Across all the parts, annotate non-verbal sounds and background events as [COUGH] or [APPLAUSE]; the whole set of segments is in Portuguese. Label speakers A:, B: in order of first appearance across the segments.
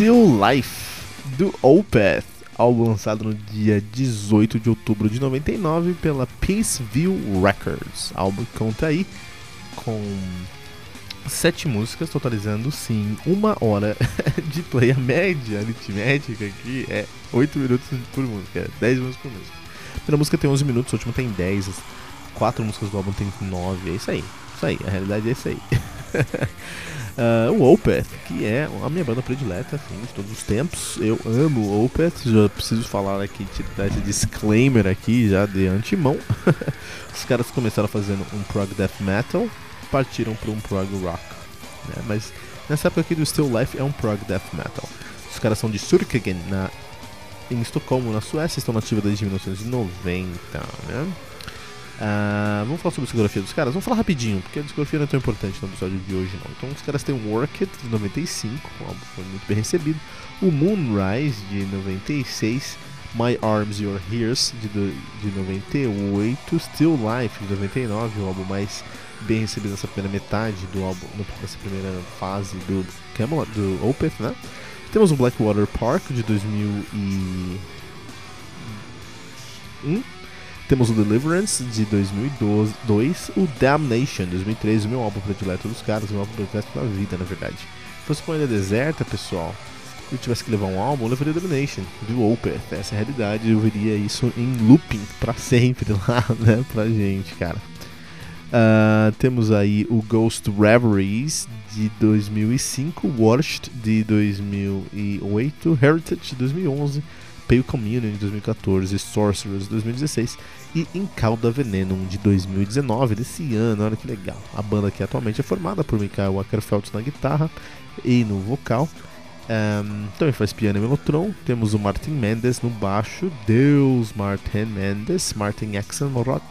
A: Still Life, do Opeth, álbum lançado no dia 18 de outubro de 99 pela Peaceville Records. Álbum que conta aí com sete músicas, totalizando sim uma hora [LAUGHS] de play. A média aritmética aqui é 8 minutos por música, 10 músicas por música. A música tem 11 minutos, a última tem 10, as quatro músicas do álbum tem 9, é isso aí. Isso aí, a realidade é isso aí. [LAUGHS] Uh, o Opeth, que é a minha banda predileta assim, de todos os tempos. Eu amo o Opeth, já preciso falar aqui, dar esse disclaimer aqui já de antemão. [LAUGHS] os caras começaram fazendo um prog death metal, partiram para um prog rock. Né? Mas nessa época aqui do Still Life é um prog death metal. Os caras são de Surkegen, na, em Estocolmo, na Suécia, estão nativos desde 1990. Né? Uh, vamos falar sobre a discografia dos caras? Vamos falar rapidinho, porque a discografia não é tão importante no episódio de hoje não. Então os caras têm o Work It, de 95, o álbum foi muito bem recebido. O Moonrise, de 96. My Arms, Your Ears, de, de 98. Still Life, de 99, o álbum mais bem recebido nessa primeira metade do álbum, nessa primeira fase do Camelot, do Opeth, né? Temos o Blackwater Park, de 2001. Temos o Deliverance de 2002, o Damnation de 2003, o meu álbum predileto dos caras, meu álbum predileto da vida, na verdade. Se fosse uma ilha deserta, pessoal, eu tivesse que levar um álbum, eu levaria Domination, do Opeth. Essa é a realidade, eu veria isso em looping pra sempre [LAUGHS] lá, né, pra gente, cara. Uh, temos aí o Ghost Reveries de 2005, Washed de 2008, Heritage de 2011, Pale Communion de 2014, Sorcerers de 2016 e Encalda Venenum de 2019, desse ano, olha que legal. A banda que atualmente é formada por Michael Ackerfeld na guitarra e no vocal. Um, também faz piano e melotron. Temos o Martin Mendes no baixo, Deus Martin Mendes, Martin Axelrod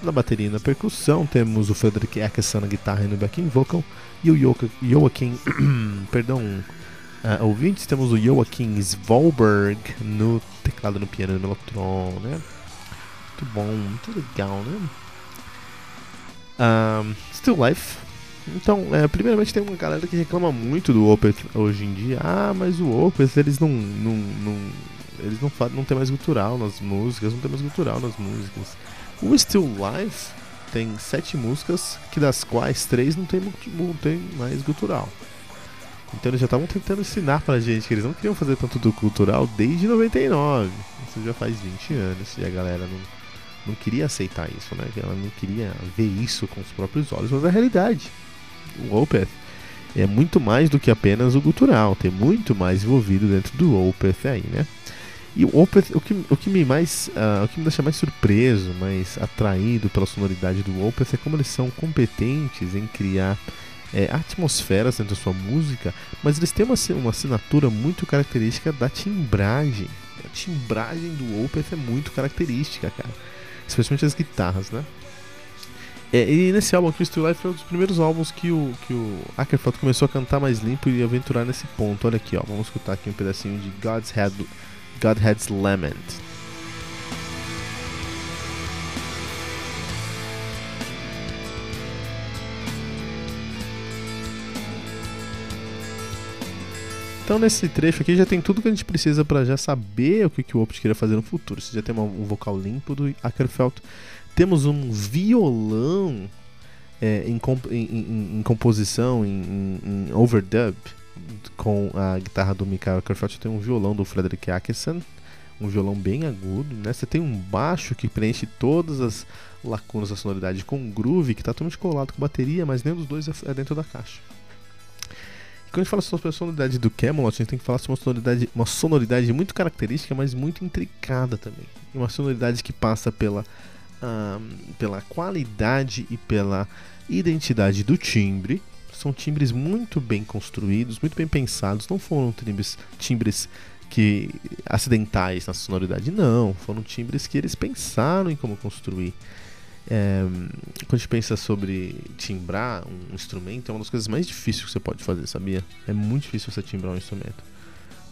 A: na bateria e na percussão. Temos o Frederick Eckerson na guitarra e no backing vocal e o Joaquim, [COUGHS] perdão, uh, ouvintes, temos o Joaquim Svalberg no teclado, no piano no melotron, né? muito bom, muito legal, né? Still Life. Então, é, primeiramente tem uma galera que reclama muito do Opeth hoje em dia. Ah, mas o Opeth eles não, não, não eles não, não tem mais gutural nas músicas, não tem mais gutural nas músicas. O Still Life tem sete músicas, que das quais três não tem, não tem mais gutural. Então eles já estavam tentando ensinar pra gente que eles não queriam fazer tanto do cultural desde 99. Isso já faz 20 anos e a galera não, não queria aceitar isso, né? Ela não queria ver isso com os próprios olhos, mas é a realidade. O Opeth é muito mais do que apenas o gutural, tem muito mais envolvido dentro do Opeth aí, né? E o Opeth, o que, o que me mais, uh, o que me deixa mais surpreso, mais atraído pela sonoridade do Opeth é como eles são competentes em criar é, atmosferas dentro da sua música, mas eles têm uma, uma assinatura muito característica da timbragem. A timbragem do Opeth é muito característica, cara especialmente as guitarras, né? É, e nesse álbum aqui, o Still Life foi um dos primeiros álbuns que o, que o Ackerfeld começou a cantar mais limpo e aventurar nesse ponto. Olha aqui, ó. Vamos escutar aqui um pedacinho de God's Head, Godhead's Lament. Então nesse trecho aqui já tem tudo que a gente precisa para já saber o que, que o Opeth queria fazer no futuro. Você já tem um vocal limpo do Ackerfeld, temos um violão é, em, em, em, composição, em, em, overdub, com a guitarra do Michael Ackerfeld, tem um violão do Frederick Ackerson, um violão bem agudo, né? Você tem um baixo que preenche todas as lacunas da sonoridade com um groove que está totalmente colado com bateria, mas nenhum dos dois é, é dentro da caixa quando a gente fala sobre a sonoridade do Camelot, a gente tem que falar sobre uma sonoridade, uma sonoridade muito característica, mas muito intricada também. Uma sonoridade que passa pela, pela qualidade e pela identidade do timbre. São timbres muito bem construídos, muito bem pensados. Não foram timbres, timbres que acidentais na sonoridade, não. Foram timbres que eles pensaram em como construir. É, quando a gente pensa sobre timbrar um instrumento, é uma das coisas mais difíceis que você pode fazer, sabia? É muito difícil você timbrar um instrumento.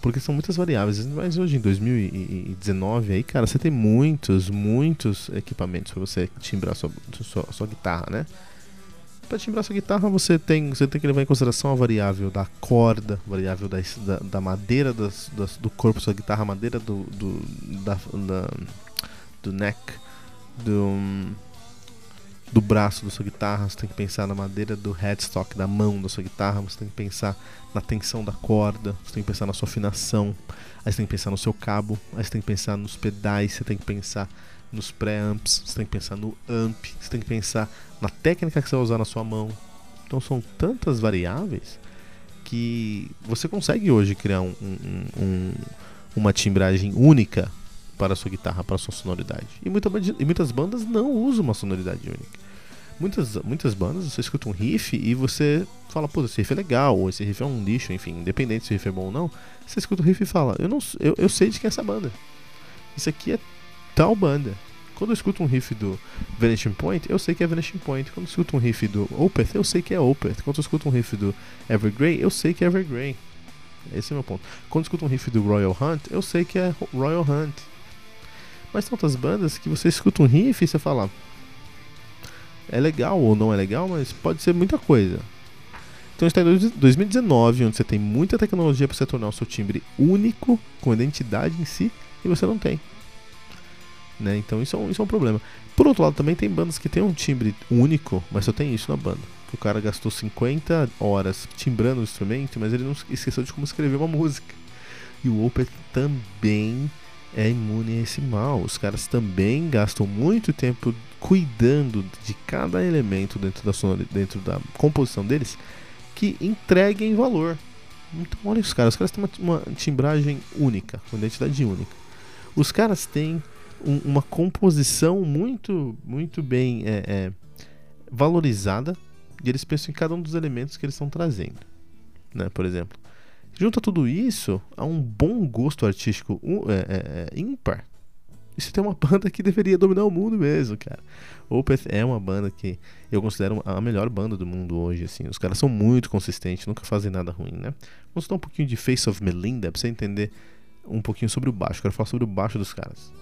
A: Porque são muitas variáveis. Mas hoje, em 2019, aí, cara, você tem muitos, muitos equipamentos para você timbrar sua, sua, sua guitarra, né? Para timbrar sua guitarra, você tem, você tem que levar em consideração a variável da corda, variável da, da, da madeira das, das, do corpo da sua guitarra, a madeira do, do, da, da, do neck, do do braço da sua guitarra, você tem que pensar na madeira do headstock, da mão da sua guitarra, você tem que pensar na tensão da corda, você tem que pensar na sua afinação, aí você tem que pensar no seu cabo, aí você tem que pensar nos pedais, você tem que pensar nos pré-amps, você tem que pensar no amp, você tem que pensar na técnica que você vai usar na sua mão. Então são tantas variáveis que você consegue hoje criar um, um, um, uma timbragem única para a sua guitarra, para a sua sonoridade. E, muita, e muitas bandas não usam uma sonoridade única. Muitas, muitas bandas você escuta um riff e você fala, pô, esse riff é legal, ou esse riff é um lixo, enfim, independente se o riff é bom ou não, você escuta o riff e fala, eu, não, eu, eu sei de quem é essa banda. Isso aqui é tal banda. Quando eu escuto um riff do Vanishing Point, eu sei que é Vanishing Point. Quando eu escuto um riff do Opeth, eu sei que é Opeth. Quando eu escuto um riff do Evergrey, eu sei que é Evergrey. Esse é o meu ponto. Quando eu escuto um riff do Royal Hunt, eu sei que é Royal Hunt. Mas tem outras bandas que você escuta um riff e você fala, é legal ou não é legal, mas pode ser muita coisa. Então está em 2019, onde você tem muita tecnologia para você tornar o seu timbre único, com identidade em si, e você não tem. Né? Então isso é, um, isso é um problema. Por outro lado, também tem bandas que tem um timbre único, mas só tem isso na banda. O cara gastou 50 horas timbrando o instrumento, mas ele não esqueceu de como escrever uma [LAUGHS] música. E o Opeth também é imune a esse mal. Os caras também gastam muito tempo cuidando de cada elemento dentro da, dentro da composição deles que entreguem valor. Então, olha os caras, os caras têm uma, uma timbragem única, uma identidade única. Os caras têm um, uma composição muito, muito bem é, é, valorizada e eles pensam em cada um dos elementos que eles estão trazendo. Né? Por exemplo, junta tudo isso a um bom gosto artístico um, é, é, é ímpar isso tem uma [LAUGHS] banda que deveria dominar o mundo mesmo, cara. Opeth é uma banda que eu considero a melhor banda do mundo hoje, assim. Os caras são muito consistentes, nunca fazem nada ruim, né? Vamos dar um pouquinho de Face of Melinda pra você entender um pouquinho sobre o baixo. Quero falar sobre o baixo dos caras.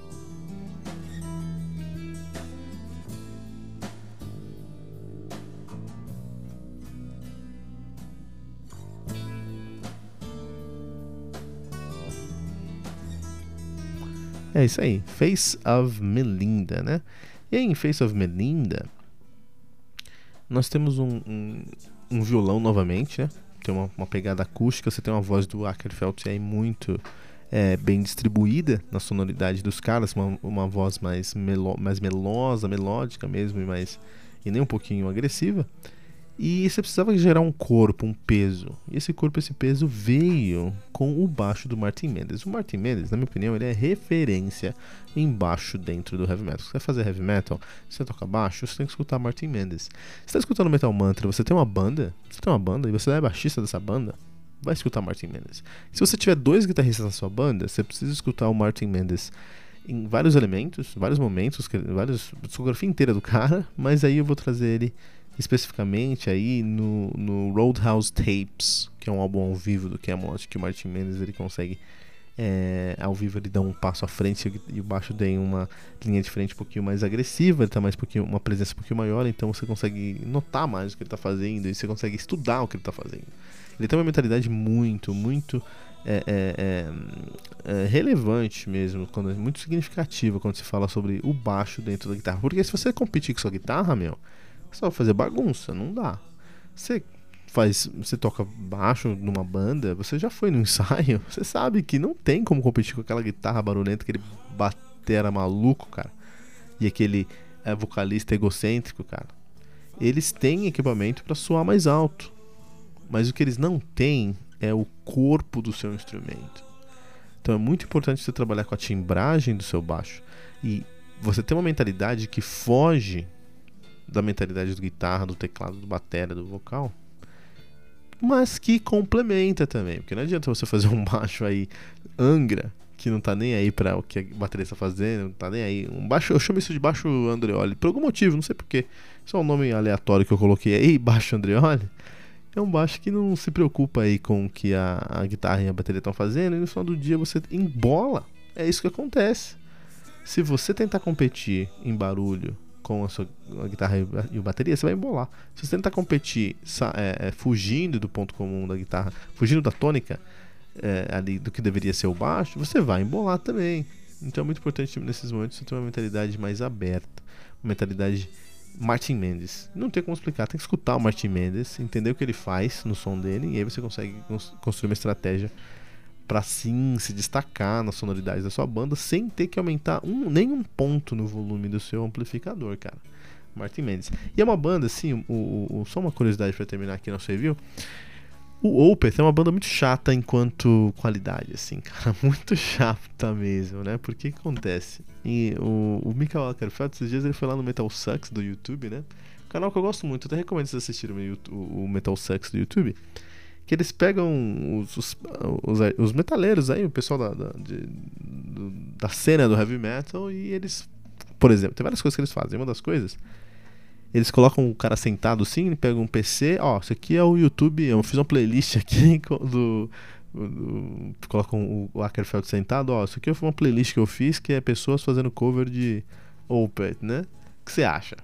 A: É isso aí, Face of Melinda, né? E aí, em Face of Melinda, nós temos um, um, um violão novamente, né? Tem uma, uma, pegada acústica, você tem uma voz do Ackerfeld aí muito é, bem distribuída na sonoridade dos caras, uma, uma voz mais, melo, mais melosa, melódica mesmo, e, mais, e nem um pouquinho agressiva. E você precisava gerar um corpo, um peso. E esse corpo, esse peso veio com o baixo do Martin Mendes. O Martin Mendes, na minha opinião, ele é referência em baixo dentro do heavy metal. Se você fazer heavy metal, você toca baixo, você tem que escutar Martin Mendes. Se você está escutando Metal Mantra, você tem uma banda, você tem uma banda e você é baixista dessa banda, vai escutar Martin Mendes. Se você tiver dois guitarristas na sua banda, você precisa escutar o Martin Mendes. em vários elementos, vários momentos, vários discografia inteira do cara, mas aí eu vou trazer ele especificamente aí no, no Roadhouse Tapes, que é um álbum ao vivo do Camelot que o Martin Mendes ele consegue é, ao vivo ele dá um passo à frente e o baixo tem uma linha de frente um pouquinho mais agressiva, ele tá mais um pouquinho, uma presença um pouquinho maior, então você consegue notar mais o que ele está fazendo e você consegue estudar o que ele está fazendo. Ele tem uma mentalidade muito, muito é, é, é, é, relevante mesmo, quando é muito significativa quando se fala sobre o baixo dentro da guitarra. Porque se você competir com sua guitarra, meu, vai fazer bagunça, não dá. Você faz, você toca baixo numa banda, você já foi no ensaio, [LAUGHS] você sabe que não tem como competir com aquela guitarra barulhenta, aquele batera maluco, cara. E aquele é, vocalista egocêntrico, cara. Eles têm equipamento para soar mais alto. Mas o que eles não têm é o corpo do seu instrumento. Então é muito importante você trabalhar com a timbragem do seu baixo e você ter uma mentalidade que foge da mentalidade do guitarra, do teclado, do bateria, do vocal mas que complementa também. Porque não adianta você fazer um [LAUGHS] baixo aí Angra, que não tá nem aí para o que a bateria está fazendo, não tá nem aí. Um baixo, eu chamo isso de baixo Andreoli, por algum motivo, não sei porquê. Só um nome aleatório que eu coloquei aí, [LAUGHS] baixo Andreoli. É um baixo que não se preocupa aí com o que a, a guitarra e a bateria estão fazendo, e no final do dia você embola. É isso que acontece. Se você tentar competir em barulho com a sua a guitarra e a bateria, você vai embolar. Se você tentar competir é, é, fugindo do ponto comum da guitarra, fugindo da tônica é, ali do que deveria ser o baixo, você vai embolar também. Então é muito importante nesses momentos você ter uma mentalidade mais aberta, uma mentalidade Martin Mendes. Não tem como explicar, tem que escutar o Martin Mendes, entender o que ele faz no som dele e aí você consegue construir uma estratégia para sim se destacar nas sonoridades da sua banda sem ter que aumentar um, nenhum ponto no volume do seu amplificador, cara. Martin Mendes. E é uma banda, assim, o, o, só uma curiosidade para terminar aqui nosso review. O Opeth é uma banda muito chata enquanto qualidade, assim, [LAUGHS] cara. Muito chata mesmo, né? Porque que acontece? E o, o Michael Ackerfeld, esses dias ele foi lá no Metal Sucks do YouTube, né? Canal que eu gosto muito, até recomendo vocês assistirem o, o Metal Sucks do YouTube que eles pegam os, os, os, os metaleiros aí, o pessoal da, da, de, da cena do heavy metal, e eles, por exemplo, tem várias coisas que eles fazem. Uma das coisas, eles colocam o cara sentado assim, pegam um PC, ó, isso aqui é o YouTube, eu fiz uma playlist aqui [LAUGHS] do. do, do colocam o, Ackerfeld sentado, ó, isso aqui foi uma playlist que eu fiz que é pessoas fazendo cover de Opeth, né? O que você acha?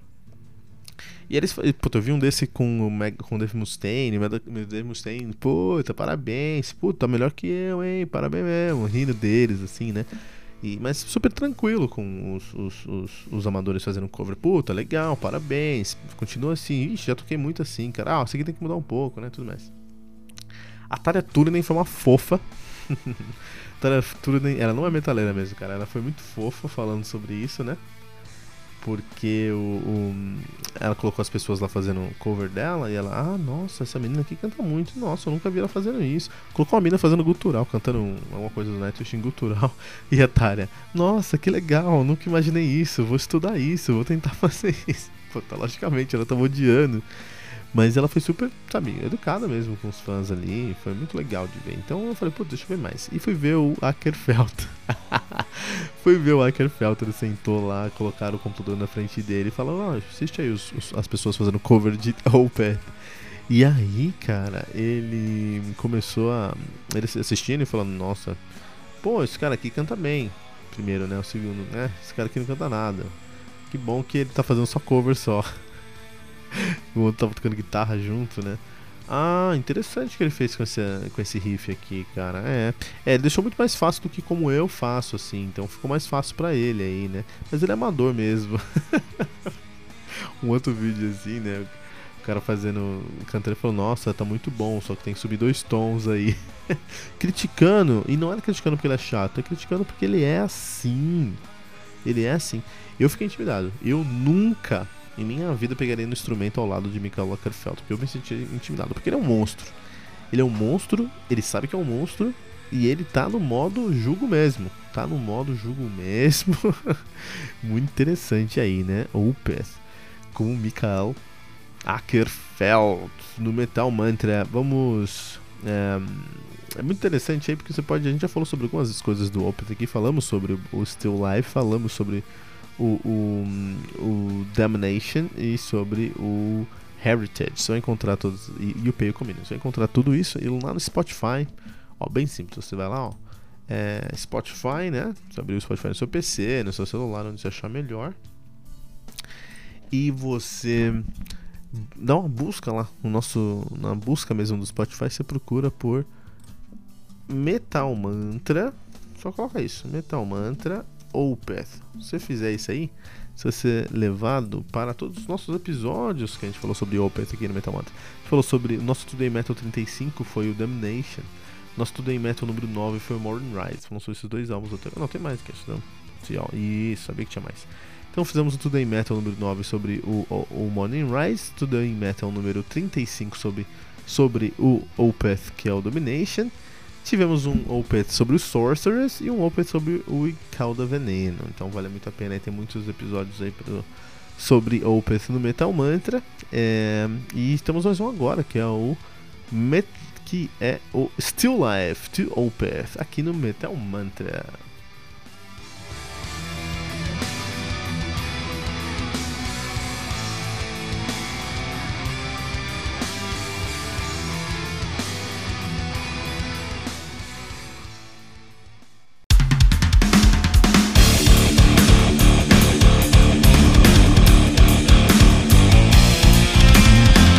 A: E eles, puta, eu vi um desse com o, Meg, com o Dave Mustaine, o Dave Mustaine, puta, parabéns, puta, melhor que eu, hein, parabéns mesmo, rindo deles, assim, né? E, mas super tranquilo com os, os, os, os, amadores fazendo cover. Puta, legal, parabéns. Continua assim. Ixi, já toquei muito assim, cara. Ah, isso aqui tem que mudar um pouco, né? Tudo mais. A Tarja Turunen foi uma fofa. [LAUGHS] Tarja Turunen, ela não é metaleira mesmo, cara. Ela foi muito fofa falando sobre isso, né? Porque o, o, ela colocou as pessoas lá fazendo cover dela e ela, ah, nossa, essa menina aqui canta muito, nossa, eu nunca vi ela fazendo isso. Colocou uma menina fazendo gutural, cantando um, alguma coisa do Nightwish em gutural [LAUGHS] e a Tária, nossa, que legal, nunca imaginei isso, vou estudar isso, vou tentar [LAUGHS] fazer isso. Puta, logicamente, ela tava odiando. Mas ela foi super, sabe, educada mesmo com os fãs ali. Foi muito legal de ver. Então eu falei, pô, deixa eu ver mais. E fui ver o Ackerfeld. [LAUGHS] fui ver o Ackerfeld. Ele sentou lá, colocaram o computador na frente dele e falou: Ó, oh, assiste aí os, os, as pessoas fazendo cover de [LAUGHS] Opeth. E aí, cara, ele começou a. Ele assistindo e falando: Nossa, pô, esse cara aqui canta bem. Primeiro, né? O segundo, né? Esse cara aqui não canta nada. Que bom que ele tá fazendo só cover só. [LAUGHS] [LAUGHS] o outro tava tocando guitarra junto, né? Ah, interessante o que ele fez com esse, com esse riff aqui, cara. É, é, ele deixou muito mais fácil do que como eu faço, assim. Então ficou mais fácil para ele aí, né? Mas ele é amador mesmo. [LAUGHS] um outro vídeo assim, né? O cara fazendo. Cantando falou: Nossa, tá muito bom, só que tem que subir dois tons aí. [LAUGHS] criticando, e não é criticando porque ele é chato, é criticando porque ele é assim. Ele é assim. Eu fiquei intimidado. Eu nunca em minha vida pegaria no instrumento ao lado de Michael Lockerfeld, porque eu me senti intimidado, porque ele é um monstro. Ele é um monstro, ele sabe que é um monstro, e ele tá no modo jugo mesmo. Tá no modo jugo mesmo. [LAUGHS] Muito interessante aí, né? Opeth com Michael Ackerfeld no Metal Mantra. Vamos É, é, muito interessante aí porque você pode. A gente já falou sobre algumas coisas do Opeth aqui, falamos sobre o Still Life, falamos sobre o, o, o Damnation e sobre o Heritage. Você vai encontrar todos. E, e o Pay Community. Você vai encontrar tudo isso e lá no Spotify. Ó, bem simples. Você vai lá, ó. É, Spotify, né? Você abrir o Spotify no seu PC, no seu celular, onde você achar melhor. E você dá uma busca lá no nosso na busca mesmo do Spotify, você procura por Metal Mantra, só coloca isso, Metal Mantra Opeth. Se você fizer isso aí, você ser levado para todos os nossos episódios que a gente falou sobre Opeth aqui no Metal Mantra. A gente falou sobre nosso Today Metal 35 foi o Damnation. Nosso Today Metal número 9 foi o Modern Rise. Falamos sobre esses dois álbuns. Não, tem mais que não. Isso, sabia que tinha mais. Então fizemos o Today Metal número 9 sobre o, o, o Morning Rise, Today Metal número 35 sobre, sobre o Opeth, que é o Domination. Tivemos um Opeth sobre o Sorceress e um Opeth sobre o Calda Veneno. Então vale muito a pena, tem muitos episódios aí pro, sobre Opeth no Metal Mantra. É, e temos mais um agora, que é o Met, que é o Still Life to Opeth, aqui no Metal Mantra.